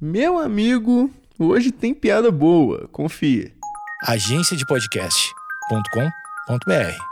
Meu amigo, hoje tem piada boa, confia. Agência de podcast.com.br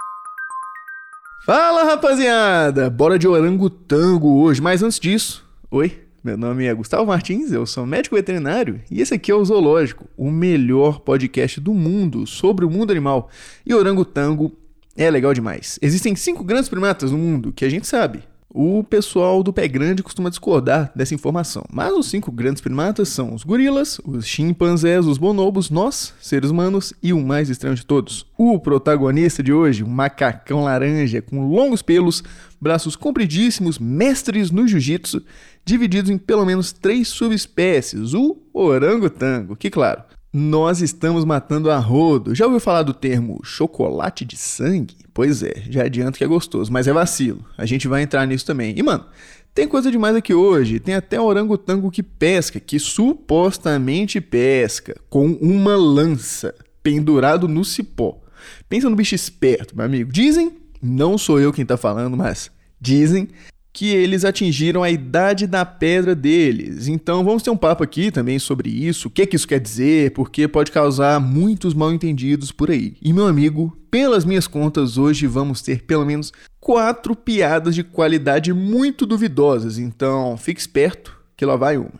Fala rapaziada, bora de orangotango hoje, mas antes disso, oi, meu nome é Gustavo Martins, eu sou médico veterinário e esse aqui é o Zoológico, o melhor podcast do mundo sobre o mundo animal. E orangotango é legal demais. Existem cinco grandes primatas no mundo que a gente sabe, o pessoal do pé grande costuma discordar dessa informação, mas os cinco grandes primatas são os gorilas, os chimpanzés, os bonobos, nós, seres humanos e o mais estranho de todos, o protagonista de hoje, um macacão laranja com longos pelos, braços compridíssimos, mestres no jiu-jitsu, divididos em pelo menos três subespécies, o orangotango, que claro, nós estamos matando a rodo. Já ouviu falar do termo chocolate de sangue? Pois é, já adianto que é gostoso, mas é vacilo. A gente vai entrar nisso também. E mano, tem coisa demais aqui hoje. Tem até orangotango que pesca, que supostamente pesca com uma lança pendurado no cipó. Pensa no bicho esperto, meu amigo. Dizem, não sou eu quem tá falando, mas dizem que eles atingiram a idade da pedra deles. Então vamos ter um papo aqui também sobre isso, o que, que isso quer dizer, porque pode causar muitos mal entendidos por aí. E meu amigo, pelas minhas contas, hoje vamos ter pelo menos quatro piadas de qualidade muito duvidosas. Então fique esperto que lá vai uma.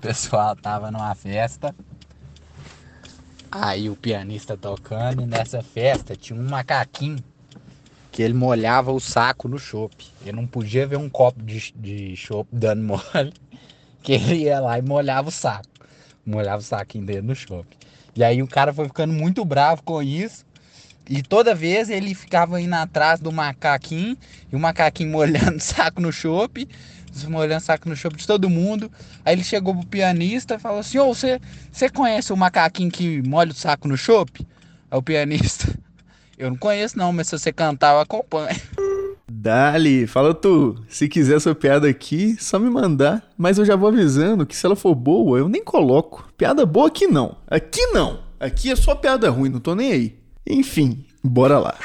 Pessoal tava numa festa, aí o pianista tocando, e nessa festa tinha um macaquinho que ele molhava o saco no chope. Ele não podia ver um copo de, de dando mole, que ele ia lá e molhava o saco. Molhava o saquinho dele no chope. E aí o cara foi ficando muito bravo com isso. E toda vez ele ficava indo atrás do macaquinho, e o macaquinho molhando o saco no chope, molhando o saco no chope de todo mundo. Aí ele chegou pro pianista e falou assim: Ô, você, você conhece o macaquinho que molha o saco no chope? Aí o pianista, eu não conheço não, mas se você cantar eu acompanho. Dali, fala tu. Se quiser essa piada aqui, só me mandar. Mas eu já vou avisando que se ela for boa, eu nem coloco. Piada boa aqui não. Aqui não. Aqui é só piada ruim, não tô nem aí. Enfim, bora lá.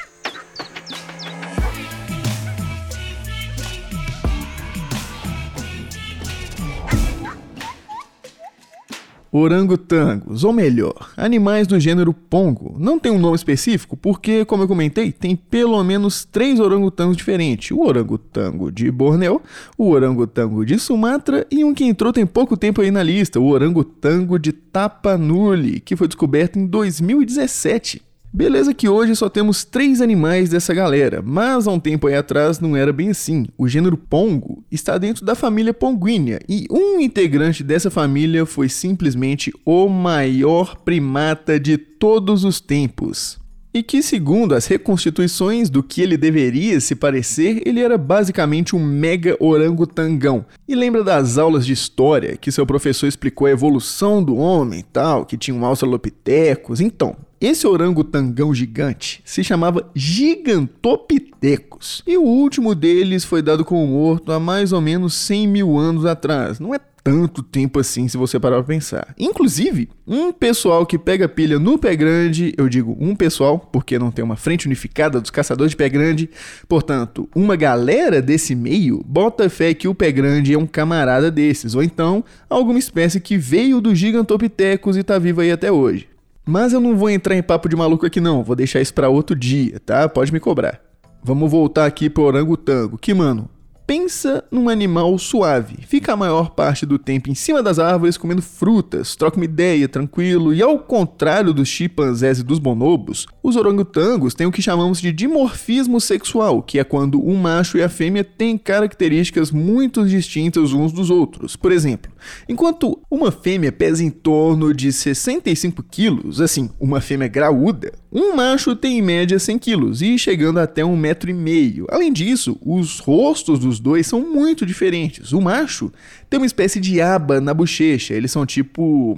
Orangotangos, ou melhor, animais do gênero pongo. Não tem um nome específico porque, como eu comentei, tem pelo menos três orangotangos diferentes: o orangotango de Borneo, o orangotango de Sumatra e um que entrou tem pouco tempo aí na lista, o orangotango de Tapanuli, que foi descoberto em 2017. Beleza que hoje só temos três animais dessa galera, mas há um tempo aí atrás não era bem assim. O gênero Pongo está dentro da família Ponguínea e um integrante dessa família foi simplesmente o maior primata de todos os tempos. E que, segundo as reconstituições do que ele deveria se parecer, ele era basicamente um mega orangotangão. E lembra das aulas de história que seu professor explicou a evolução do homem tal, que tinha um australopithecus? Então, esse orangotangão gigante se chamava Gigantopithecus. E o último deles foi dado como morto há mais ou menos 100 mil anos atrás. Não é tanto tempo assim se você parar pra pensar. Inclusive, um pessoal que pega pilha no pé grande, eu digo um pessoal, porque não tem uma frente unificada dos caçadores de pé grande, portanto, uma galera desse meio bota fé que o pé grande é um camarada desses, ou então alguma espécie que veio do Gigantopithecus e tá viva aí até hoje. Mas eu não vou entrar em papo de maluco aqui não, vou deixar isso para outro dia, tá? Pode me cobrar. Vamos voltar aqui pro orangotango, que mano, Pensa num animal suave. Fica a maior parte do tempo em cima das árvores comendo frutas, troca uma ideia, tranquilo, e ao contrário dos chimpanzés e dos bonobos, os orangotangos têm o que chamamos de dimorfismo sexual, que é quando o macho e a fêmea têm características muito distintas uns dos outros. Por exemplo, enquanto uma fêmea pesa em torno de 65 quilos, assim, uma fêmea graúda, um macho tem em média 100 quilos e chegando até um metro e meio. Além disso, os rostos dos dois são muito diferentes. O macho tem uma espécie de aba na bochecha. Eles são tipo.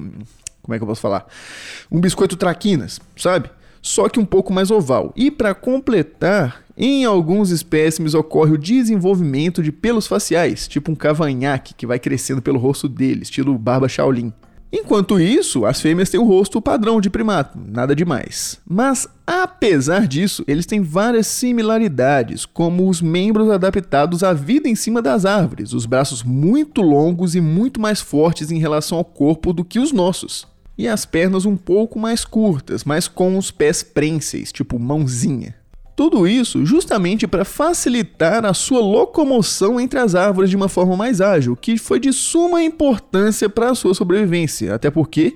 Como é que eu posso falar? Um biscoito traquinas, sabe? Só que um pouco mais oval. E para completar, em alguns espécimes ocorre o desenvolvimento de pelos faciais, tipo um cavanhaque que vai crescendo pelo rosto dele, estilo barba Shaolin. Enquanto isso, as fêmeas têm o rosto padrão de primato, nada demais. Mas, apesar disso, eles têm várias similaridades, como os membros adaptados à vida em cima das árvores, os braços muito longos e muito mais fortes em relação ao corpo do que os nossos, e as pernas um pouco mais curtas, mas com os pés prênseis, tipo mãozinha. Tudo isso justamente para facilitar a sua locomoção entre as árvores de uma forma mais ágil, que foi de suma importância para a sua sobrevivência, até porque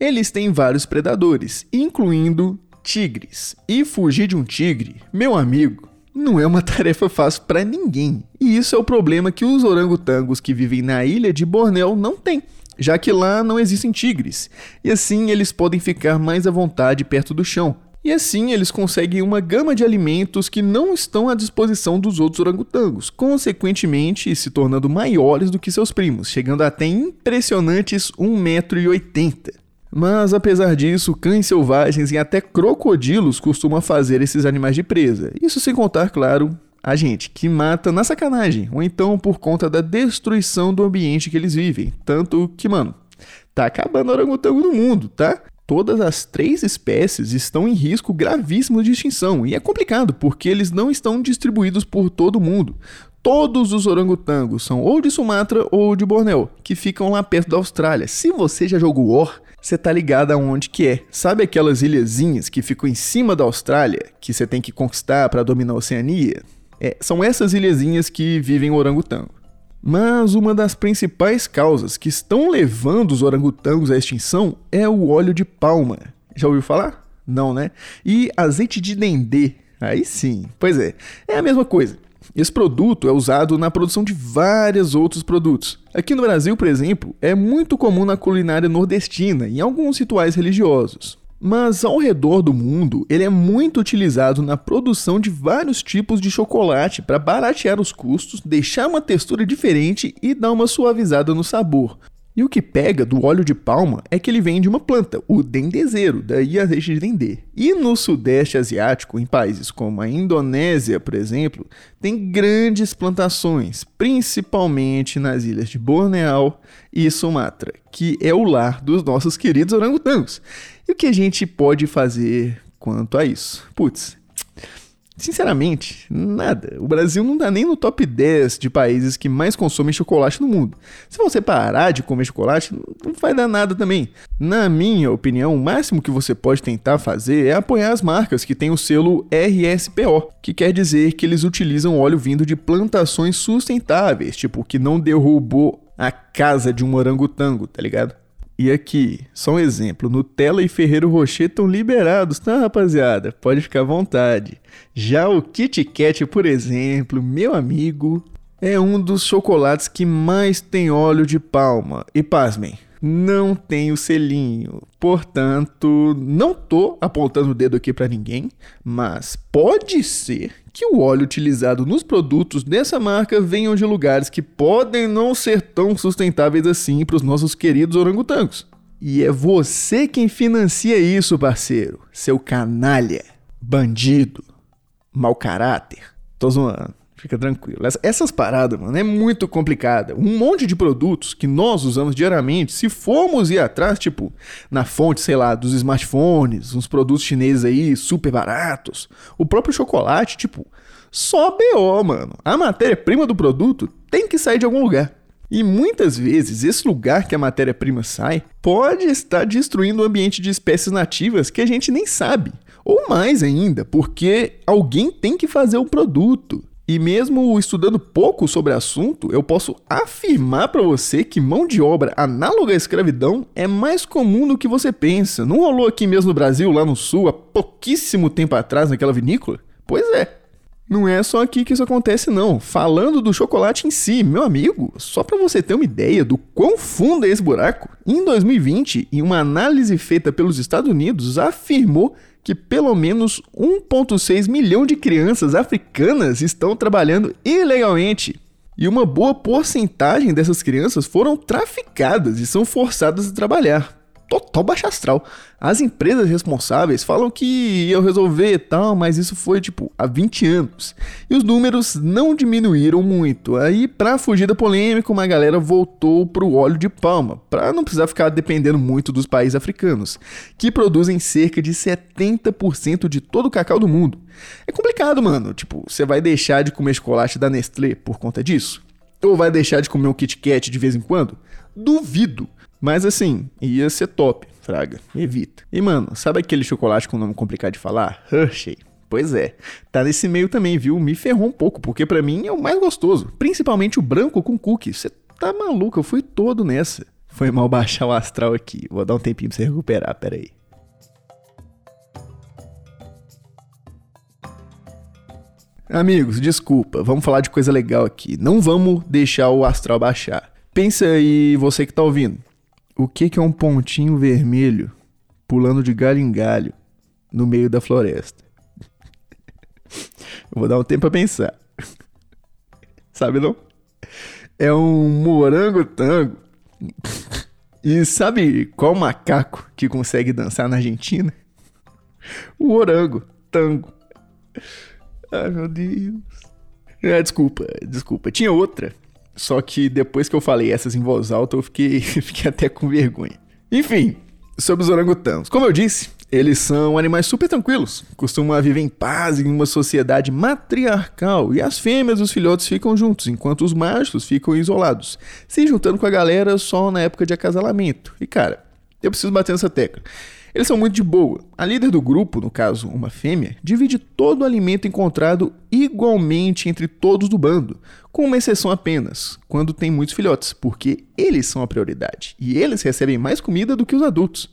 eles têm vários predadores, incluindo tigres. E fugir de um tigre, meu amigo, não é uma tarefa fácil para ninguém. E isso é o problema que os orangotangos que vivem na ilha de Bornéu não têm já que lá não existem tigres, e assim eles podem ficar mais à vontade perto do chão, e assim eles conseguem uma gama de alimentos que não estão à disposição dos outros orangotangos, consequentemente se tornando maiores do que seus primos, chegando até impressionantes 1,80m. Mas apesar disso, cães selvagens e até crocodilos costumam fazer esses animais de presa. Isso sem contar, claro, a gente que mata na sacanagem, ou então por conta da destruição do ambiente que eles vivem. Tanto que, mano, tá acabando o orangotango no mundo, tá? Todas as três espécies estão em risco gravíssimo de extinção e é complicado porque eles não estão distribuídos por todo mundo. Todos os orangotangos são ou de Sumatra ou de Bornéu, que ficam lá perto da Austrália. Se você já jogou War, você tá ligado aonde que é. Sabe aquelas ilhazinhas que ficam em cima da Austrália, que você tem que conquistar para dominar a Oceania? É, são essas ilhazinhas que vivem o orangotango. Mas uma das principais causas que estão levando os orangotangos à extinção é o óleo de palma. Já ouviu falar? Não, né? E azeite de dendê. Aí sim. Pois é, é a mesma coisa. Esse produto é usado na produção de vários outros produtos. Aqui no Brasil, por exemplo, é muito comum na culinária nordestina e em alguns rituais religiosos. Mas ao redor do mundo, ele é muito utilizado na produção de vários tipos de chocolate para baratear os custos, deixar uma textura diferente e dar uma suavizada no sabor. E o que pega do óleo de palma é que ele vem de uma planta, o dendezeiro, daí azeite de dendê. E no sudeste asiático, em países como a Indonésia, por exemplo, tem grandes plantações, principalmente nas ilhas de Bornéu e Sumatra, que é o lar dos nossos queridos orangotangos. E o que a gente pode fazer quanto a isso? Putz, sinceramente, nada. O Brasil não dá nem no top 10 de países que mais consomem chocolate no mundo. Se você parar de comer chocolate, não vai dar nada também. Na minha opinião, o máximo que você pode tentar fazer é apoiar as marcas que têm o selo RSPO, que quer dizer que eles utilizam óleo vindo de plantações sustentáveis, tipo que não derrubou a casa de um orangotango, tá ligado? E aqui, só um exemplo: Nutella e Ferreiro Rocher estão liberados, tá, rapaziada? Pode ficar à vontade. Já o Kit Kat, por exemplo, meu amigo, é um dos chocolates que mais tem óleo de palma. E pasmem, não tem o selinho. Portanto, não tô apontando o dedo aqui para ninguém, mas pode ser que o óleo utilizado nos produtos dessa marca venham de lugares que podem não ser tão sustentáveis assim para os nossos queridos orangotangos. E é você quem financia isso, parceiro. Seu canalha, bandido, mau caráter. Tô zoando. Fica tranquilo. Essas paradas, mano, é muito complicada. Um monte de produtos que nós usamos diariamente, se formos ir atrás, tipo, na fonte, sei lá, dos smartphones, uns produtos chineses aí super baratos, o próprio chocolate, tipo, só BO, mano. A matéria-prima do produto tem que sair de algum lugar. E muitas vezes esse lugar que a matéria-prima sai pode estar destruindo o ambiente de espécies nativas que a gente nem sabe. Ou mais ainda, porque alguém tem que fazer o produto. E mesmo estudando pouco sobre o assunto, eu posso afirmar para você que mão de obra análoga à escravidão é mais comum do que você pensa. Não rolou aqui mesmo no Brasil, lá no sul, há pouquíssimo tempo atrás, naquela vinícola? Pois é. Não é só aqui que isso acontece não. Falando do chocolate em si, meu amigo, só para você ter uma ideia do quão fundo é esse buraco, em 2020, em uma análise feita pelos Estados Unidos, afirmou que pelo menos 1,6 milhão de crianças africanas estão trabalhando ilegalmente. E uma boa porcentagem dessas crianças foram traficadas e são forçadas a trabalhar. Total baixa astral. As empresas responsáveis falam que iam resolver tal, mas isso foi tipo há 20 anos. E os números não diminuíram muito. Aí, pra fugir da polêmica, uma galera voltou pro óleo de palma, para não precisar ficar dependendo muito dos países africanos, que produzem cerca de 70% de todo o cacau do mundo. É complicado, mano. Tipo, você vai deixar de comer chocolate da Nestlé por conta disso? Ou vai deixar de comer um Kit Kat de vez em quando? Duvido. Mas assim, ia ser top, Fraga. Evita. E mano, sabe aquele chocolate com nome complicado de falar? Hershey. Pois é, tá nesse meio também, viu? Me ferrou um pouco, porque para mim é o mais gostoso. Principalmente o branco com cookie. Você tá maluco, eu fui todo nessa. Foi mal baixar o astral aqui. Vou dar um tempinho pra você recuperar, peraí. Amigos, desculpa, vamos falar de coisa legal aqui. Não vamos deixar o astral baixar. Pensa aí, você que tá ouvindo. O que, que é um pontinho vermelho pulando de galho em galho no meio da floresta? Eu vou dar um tempo pra pensar. Sabe não? É um morango tango. E sabe qual macaco que consegue dançar na Argentina? O orango tango. Ai meu Deus. É, desculpa, desculpa. Tinha outra só que depois que eu falei essas em voz alta, eu fiquei, fiquei até com vergonha. Enfim, sobre os orangotangos. Como eu disse, eles são animais super tranquilos, costumam viver em paz em uma sociedade matriarcal e as fêmeas e os filhotes ficam juntos, enquanto os machos ficam isolados, se juntando com a galera só na época de acasalamento. E cara, eu preciso bater nessa tecla. Eles são muito de boa. A líder do grupo, no caso uma fêmea, divide todo o alimento encontrado igualmente entre todos do bando, com uma exceção apenas, quando tem muitos filhotes, porque eles são a prioridade e eles recebem mais comida do que os adultos.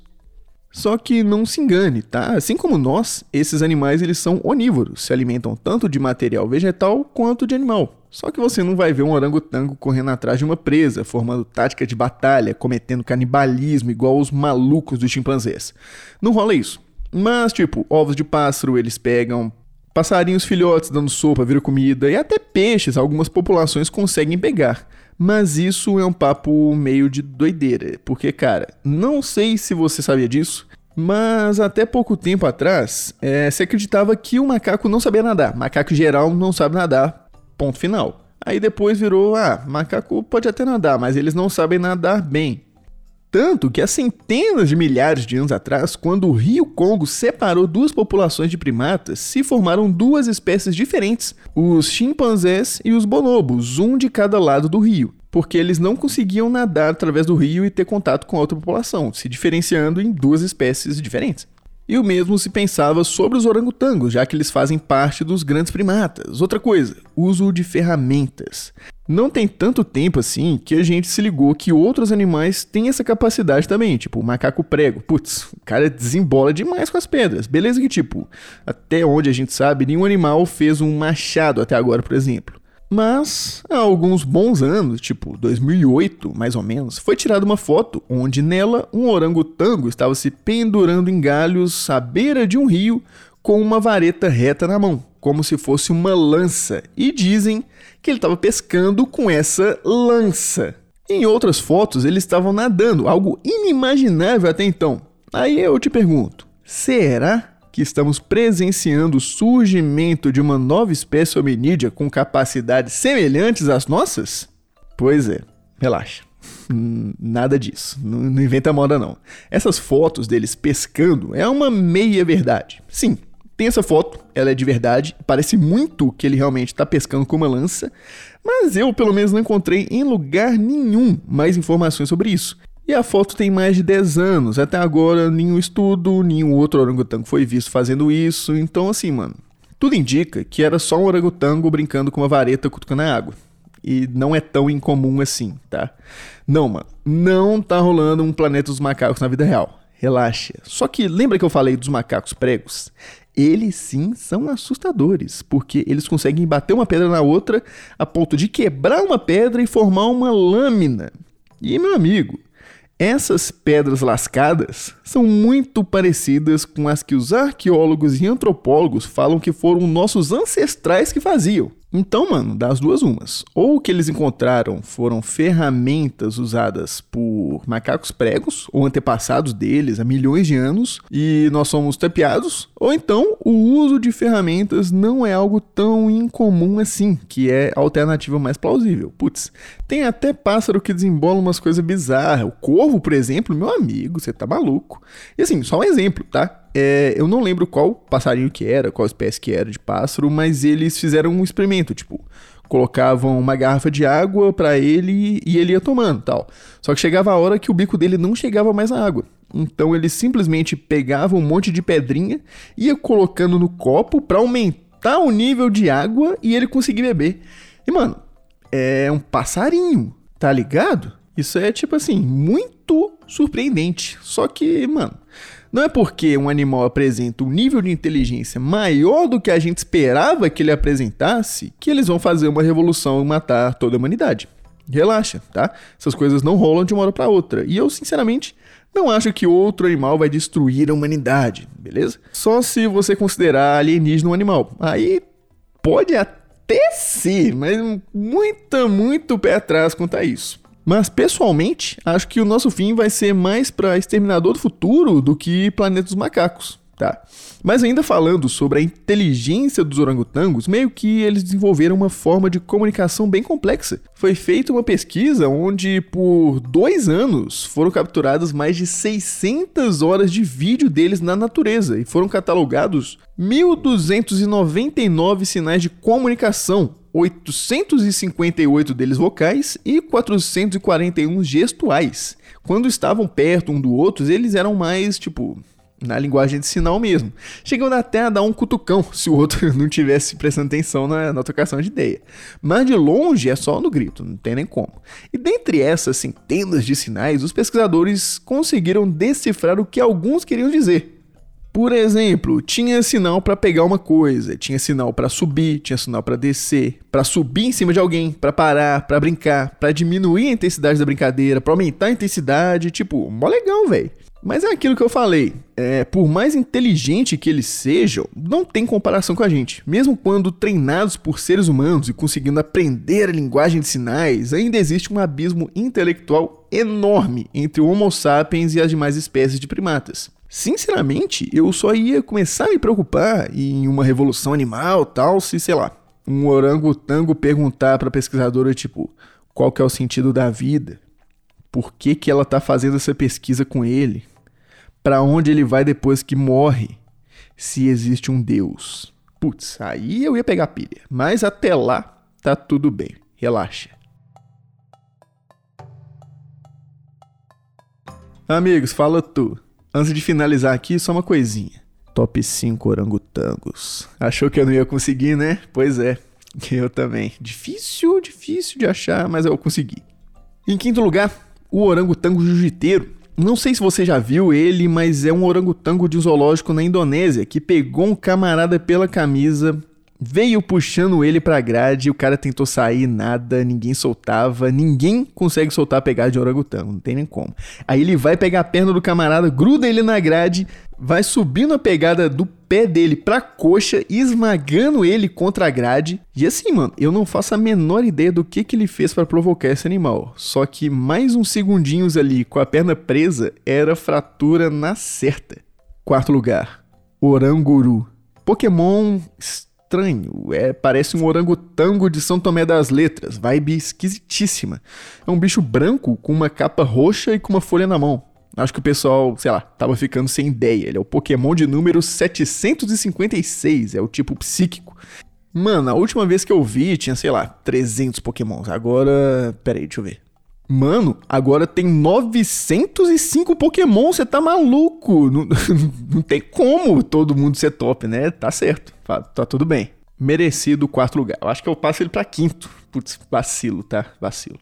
Só que não se engane, tá? Assim como nós, esses animais eles são onívoros, se alimentam tanto de material vegetal quanto de animal. Só que você não vai ver um orangotango correndo atrás de uma presa, formando tática de batalha, cometendo canibalismo igual os malucos dos chimpanzés. Não rola isso. Mas, tipo, ovos de pássaro eles pegam, passarinhos filhotes dando sopa, vira comida, e até peixes algumas populações conseguem pegar. Mas isso é um papo meio de doideira, porque, cara, não sei se você sabia disso, mas até pouco tempo atrás, é, se acreditava que o macaco não sabia nadar. Macaco geral não sabe nadar, Ponto final. Aí depois virou, ah, macaco pode até nadar, mas eles não sabem nadar bem. Tanto que há centenas de milhares de anos atrás, quando o rio Congo separou duas populações de primatas, se formaram duas espécies diferentes, os chimpanzés e os bonobos, um de cada lado do rio, porque eles não conseguiam nadar através do rio e ter contato com a outra população, se diferenciando em duas espécies diferentes. E o mesmo se pensava sobre os orangotangos, já que eles fazem parte dos grandes primatas. Outra coisa, uso de ferramentas. Não tem tanto tempo assim que a gente se ligou que outros animais têm essa capacidade também, tipo o macaco prego. Putz, o cara desembola demais com as pedras. Beleza que, tipo, até onde a gente sabe, nenhum animal fez um machado até agora, por exemplo. Mas, há alguns bons anos, tipo 2008 mais ou menos, foi tirada uma foto onde nela um orangotango estava se pendurando em galhos à beira de um rio com uma vareta reta na mão, como se fosse uma lança, e dizem que ele estava pescando com essa lança. Em outras fotos, eles estavam nadando, algo inimaginável até então. Aí eu te pergunto: será que estamos presenciando o surgimento de uma nova espécie hominídea com capacidades semelhantes às nossas? Pois é, relaxa. Nada disso. Não, não inventa moda, não. Essas fotos deles pescando é uma meia verdade. Sim, tem essa foto, ela é de verdade, parece muito que ele realmente está pescando com uma lança, mas eu pelo menos não encontrei em lugar nenhum mais informações sobre isso. E a foto tem mais de 10 anos. Até agora, nenhum estudo, nenhum outro orangotango foi visto fazendo isso. Então, assim, mano, tudo indica que era só um orangotango brincando com uma vareta cutucando a água. E não é tão incomum assim, tá? Não, mano, não tá rolando um planeta dos macacos na vida real. Relaxa. Só que lembra que eu falei dos macacos pregos? Eles sim são assustadores, porque eles conseguem bater uma pedra na outra a ponto de quebrar uma pedra e formar uma lâmina. E meu amigo, essas pedras lascadas são muito parecidas com as que os arqueólogos e antropólogos falam que foram nossos ancestrais que faziam. Então, mano, das duas umas. Ou o que eles encontraram foram ferramentas usadas por macacos pregos ou antepassados deles há milhões de anos e nós somos tapeados, ou então o uso de ferramentas não é algo tão incomum assim, que é a alternativa mais plausível. Putz, tem até pássaro que desembola umas coisas bizarras. O corvo, por exemplo, meu amigo, você tá maluco. E assim, só um exemplo, tá? É, eu não lembro qual passarinho que era, qual espécie que era de pássaro, mas eles fizeram um experimento, tipo, colocavam uma garrafa de água para ele e ele ia tomando, tal. Só que chegava a hora que o bico dele não chegava mais à água. Então ele simplesmente pegava um monte de pedrinha, ia colocando no copo para aumentar o nível de água e ele conseguir beber. E mano, é um passarinho, tá ligado? Isso é tipo assim, muito surpreendente. Só que, mano, não é porque um animal apresenta um nível de inteligência maior do que a gente esperava que ele apresentasse que eles vão fazer uma revolução e matar toda a humanidade. Relaxa, tá? Essas coisas não rolam de uma hora para outra. E eu, sinceramente, não acho que outro animal vai destruir a humanidade, beleza? Só se você considerar alienígena um animal. Aí pode até ser, mas muito, muito pé atrás quanto a isso. Mas pessoalmente, acho que o nosso fim vai ser mais para Exterminador do Futuro do que Planeta dos Macacos, tá? Mas ainda falando sobre a inteligência dos orangotangos, meio que eles desenvolveram uma forma de comunicação bem complexa. Foi feita uma pesquisa onde, por dois anos, foram capturadas mais de 600 horas de vídeo deles na natureza e foram catalogados 1.299 sinais de comunicação 858 deles vocais e 441 gestuais. Quando estavam perto um do outro, eles eram mais, tipo, na linguagem de sinal mesmo. Chegando até a dar um cutucão se o outro não tivesse prestando atenção na, na trocação de ideia. Mas de longe é só no grito, não tem nem como. E dentre essas centenas de sinais, os pesquisadores conseguiram decifrar o que alguns queriam dizer. Por exemplo, tinha sinal para pegar uma coisa, tinha sinal para subir, tinha sinal para descer, para subir em cima de alguém, para parar, para brincar, para diminuir a intensidade da brincadeira, para aumentar a intensidade, tipo, mó legal, velho. Mas é aquilo que eu falei, é, por mais inteligente que eles sejam, não tem comparação com a gente. Mesmo quando treinados por seres humanos e conseguindo aprender a linguagem de sinais, ainda existe um abismo intelectual enorme entre o Homo sapiens e as demais espécies de primatas. Sinceramente, eu só ia começar a me preocupar em uma revolução animal tal, se, sei lá, um orangotango perguntar pra pesquisadora, tipo, qual que é o sentido da vida? Por que, que ela tá fazendo essa pesquisa com ele? Para onde ele vai depois que morre? Se existe um Deus. Putz, aí eu ia pegar pilha. Mas até lá, tá tudo bem. Relaxa. Amigos, fala tu. Antes de finalizar aqui, só uma coisinha. Top 5 orangotangos. Achou que eu não ia conseguir, né? Pois é, eu também. Difícil, difícil de achar, mas eu consegui. Em quinto lugar, o orangotango jiu-jiteiro. Não sei se você já viu ele, mas é um orangotango de zoológico na Indonésia que pegou um camarada pela camisa, veio puxando ele pra grade, o cara tentou sair, nada, ninguém soltava, ninguém consegue soltar a pegada de orangotango, não tem nem como. Aí ele vai pegar a perna do camarada, gruda ele na grade, vai subindo a pegada do pé dele pra coxa, esmagando ele contra a grade. E assim, mano, eu não faço a menor ideia do que, que ele fez para provocar esse animal. Só que mais uns segundinhos ali com a perna presa era fratura na certa. Quarto lugar, Oranguru. Pokémon estranho. É, parece um orangotango de São Tomé das Letras. Vibe esquisitíssima. É um bicho branco com uma capa roxa e com uma folha na mão. Acho que o pessoal, sei lá, tava ficando sem ideia. Ele é o Pokémon de número 756, é o tipo psíquico. Mano, a última vez que eu vi tinha, sei lá, 300 Pokémons. Agora. Pera aí, deixa eu ver. Mano, agora tem 905 Pokémon, você tá maluco? Não, não tem como todo mundo ser top, né? Tá certo, tá, tudo bem. Merecido quarto lugar. Eu acho que eu passo ele pra quinto. Putz, vacilo, tá? Vacilo.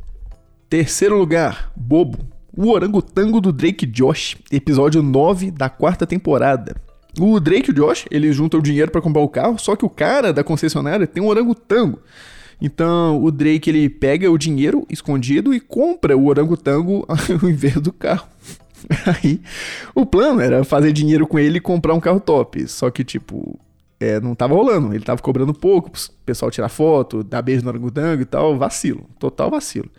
Terceiro lugar, Bobo. O Orangotango do Drake Josh, episódio 9 da quarta temporada. O Drake e o Josh, eles juntam o dinheiro para comprar o carro, só que o cara da concessionária tem um orangotango. Então o Drake ele pega o dinheiro escondido e compra o orangotango ao invés do carro. Aí o plano era fazer dinheiro com ele e comprar um carro top. Só que, tipo, é, não tava rolando. Ele tava cobrando pouco, o pessoal tirar foto, dar beijo no orangotango e tal. Vacilo, total vacilo.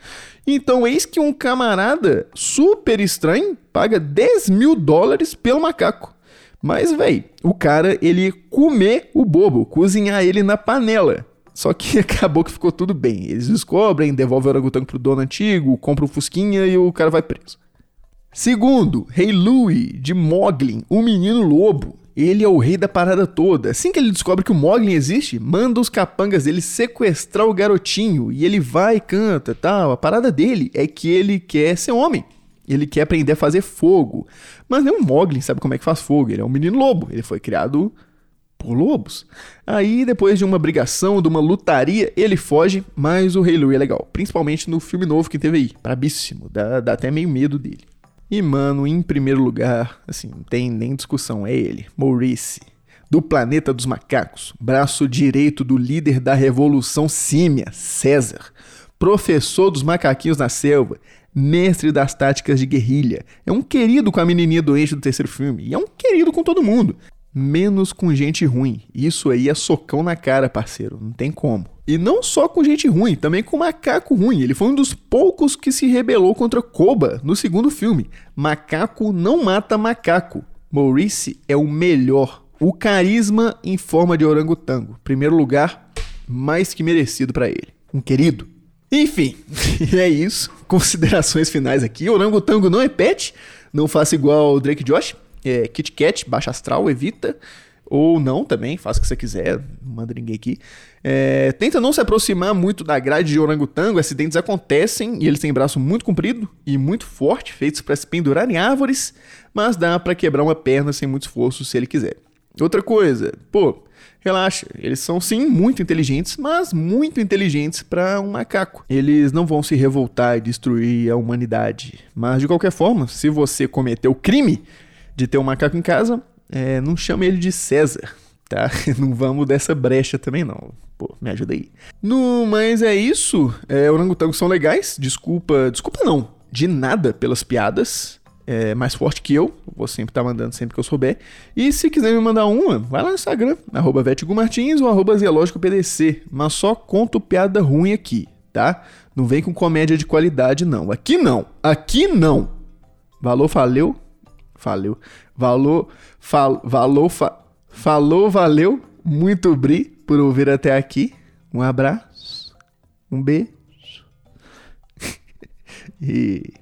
Então, eis que um camarada super estranho paga 10 mil dólares pelo macaco. Mas, véi, o cara, ele comer o bobo, cozinhar ele na panela. Só que acabou que ficou tudo bem. Eles descobrem, devolvem o orangotango pro dono antigo, compram o Fusquinha e o cara vai preso. Segundo, Rei Louie, de Moglin, o menino lobo. Ele é o rei da parada toda. Assim que ele descobre que o Moglin existe, manda os capangas dele sequestrar o garotinho. E ele vai e canta tal. A parada dele é que ele quer ser homem. Ele quer aprender a fazer fogo. Mas nem o Moglin sabe como é que faz fogo. Ele é um menino lobo. Ele foi criado por lobos. Aí, depois de uma brigação, de uma lutaria, ele foge, mas o Rei Louie é legal. Principalmente no filme novo que teve aí. Brabíssimo. Dá, dá até meio medo dele. E, mano, em primeiro lugar, assim, não tem nem discussão, é ele, Maurice, do planeta dos macacos, braço direito do líder da revolução símia, César, professor dos macaquinhos na selva, mestre das táticas de guerrilha, é um querido com a menininha doente do terceiro filme, e é um querido com todo mundo menos com gente ruim. Isso aí é socão na cara, parceiro. Não tem como. E não só com gente ruim, também com macaco ruim. Ele foi um dos poucos que se rebelou contra Koba no segundo filme. Macaco não mata macaco. Maurice é o melhor. O carisma em forma de orangotango. Primeiro lugar, mais que merecido para ele. Um querido. Enfim, é isso. Considerações finais aqui. Orangotango não é pet. Não faça igual o Drake Josh é, Kit Kat, baixa astral, evita. Ou não também, faça o que você quiser, não manda ninguém aqui. É, tenta não se aproximar muito da grade de orangotango, acidentes acontecem e eles têm braço muito comprido e muito forte, feitos para se pendurar em árvores, mas dá para quebrar uma perna sem muito esforço se ele quiser. Outra coisa, pô, relaxa, eles são sim muito inteligentes, mas muito inteligentes para um macaco. Eles não vão se revoltar e destruir a humanidade. Mas de qualquer forma, se você cometeu crime, de ter um macaco em casa, é, não chame ele de César, tá? Não vamos dessa brecha também não. Pô, me ajuda aí. No, mas é isso. É, orangotangos são legais. Desculpa, desculpa não. De nada pelas piadas. É mais forte que eu. Vou sempre estar tá mandando sempre que eu souber. E se quiser me mandar uma, vai lá no Instagram, arroba Martins ou arroba PDC. Mas só conto piada ruim aqui, tá? Não vem com comédia de qualidade, não. Aqui não. Aqui não. Valeu, valeu. Valeu. Valor, fal, valor, fa, falou, valeu. Muito bri por ouvir até aqui. Um abraço. Um beijo. e